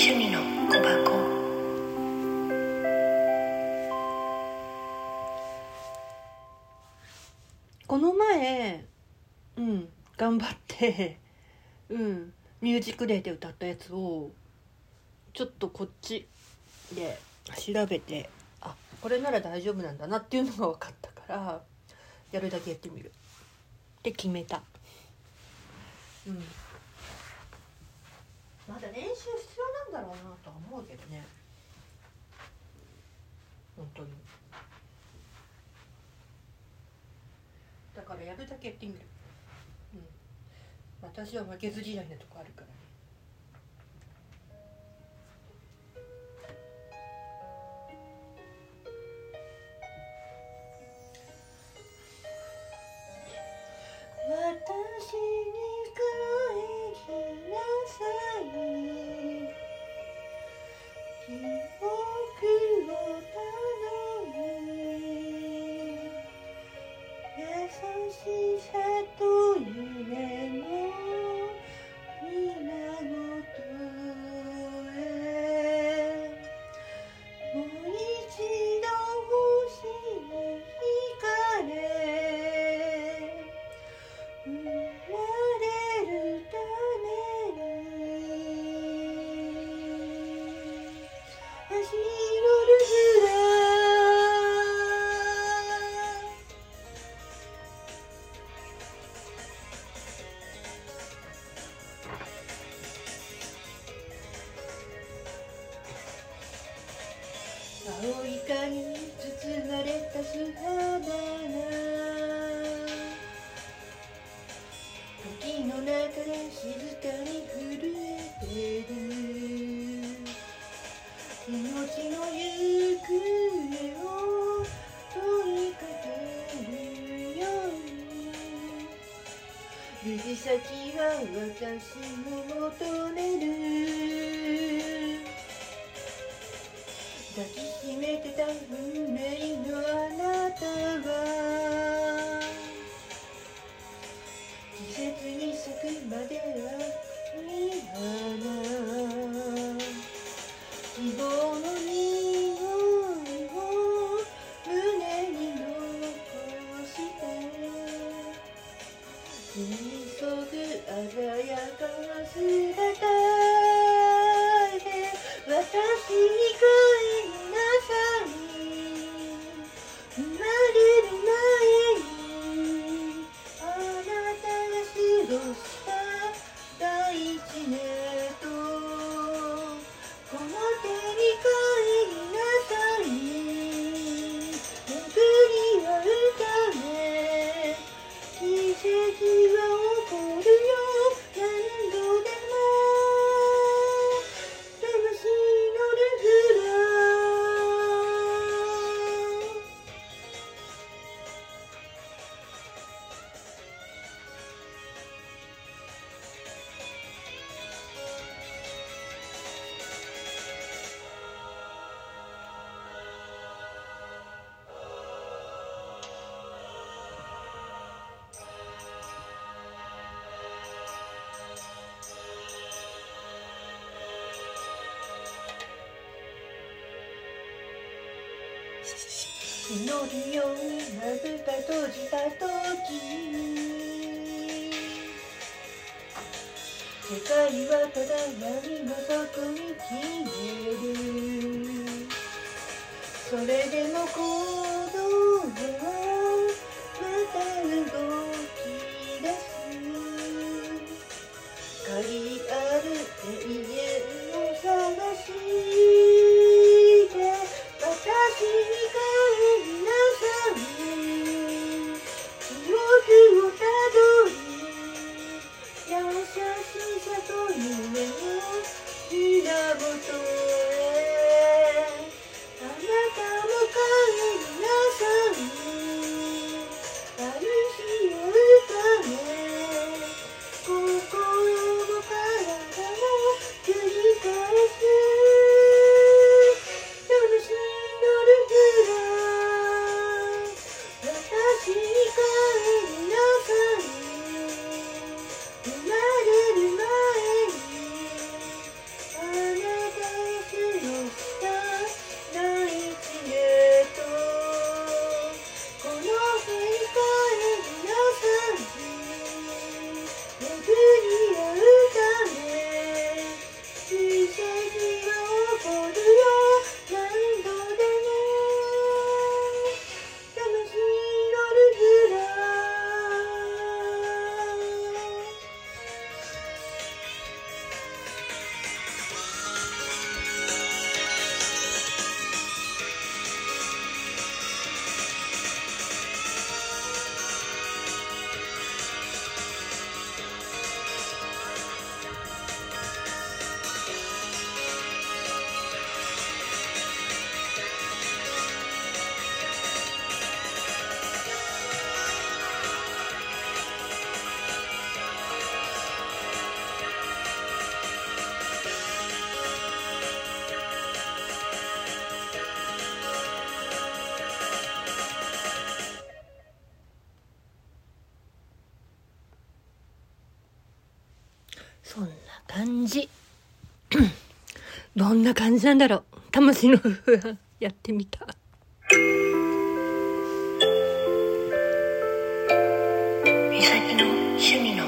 趣味の小箱。この前うん頑張ってうんミュージックデーで歌ったやつをちょっとこっちで調べてあこれなら大丈夫なんだなっていうのが分かったからやるだけやってみる。って決めた。うん。まだ練習必要ななんだろうなとは思うけどね。本当に。だからやるだけやってみる。うん。私は負けず嫌いなとこあるからね。青い影に包まれた素肌が時の中で静かに震えてる命の行方を問いかけるように指先は私を求める抱きしめてた運命のあなたは季節に咲くまでは君花希望の匂いを胸に残して急ぐ鮮やかな姿祈るようにまぶた閉じた時世界はただ闇の底に消える。それでも行動はまた動く感じ。どんな感じなんだろう。魂の不安やってみた。美咲の趣味の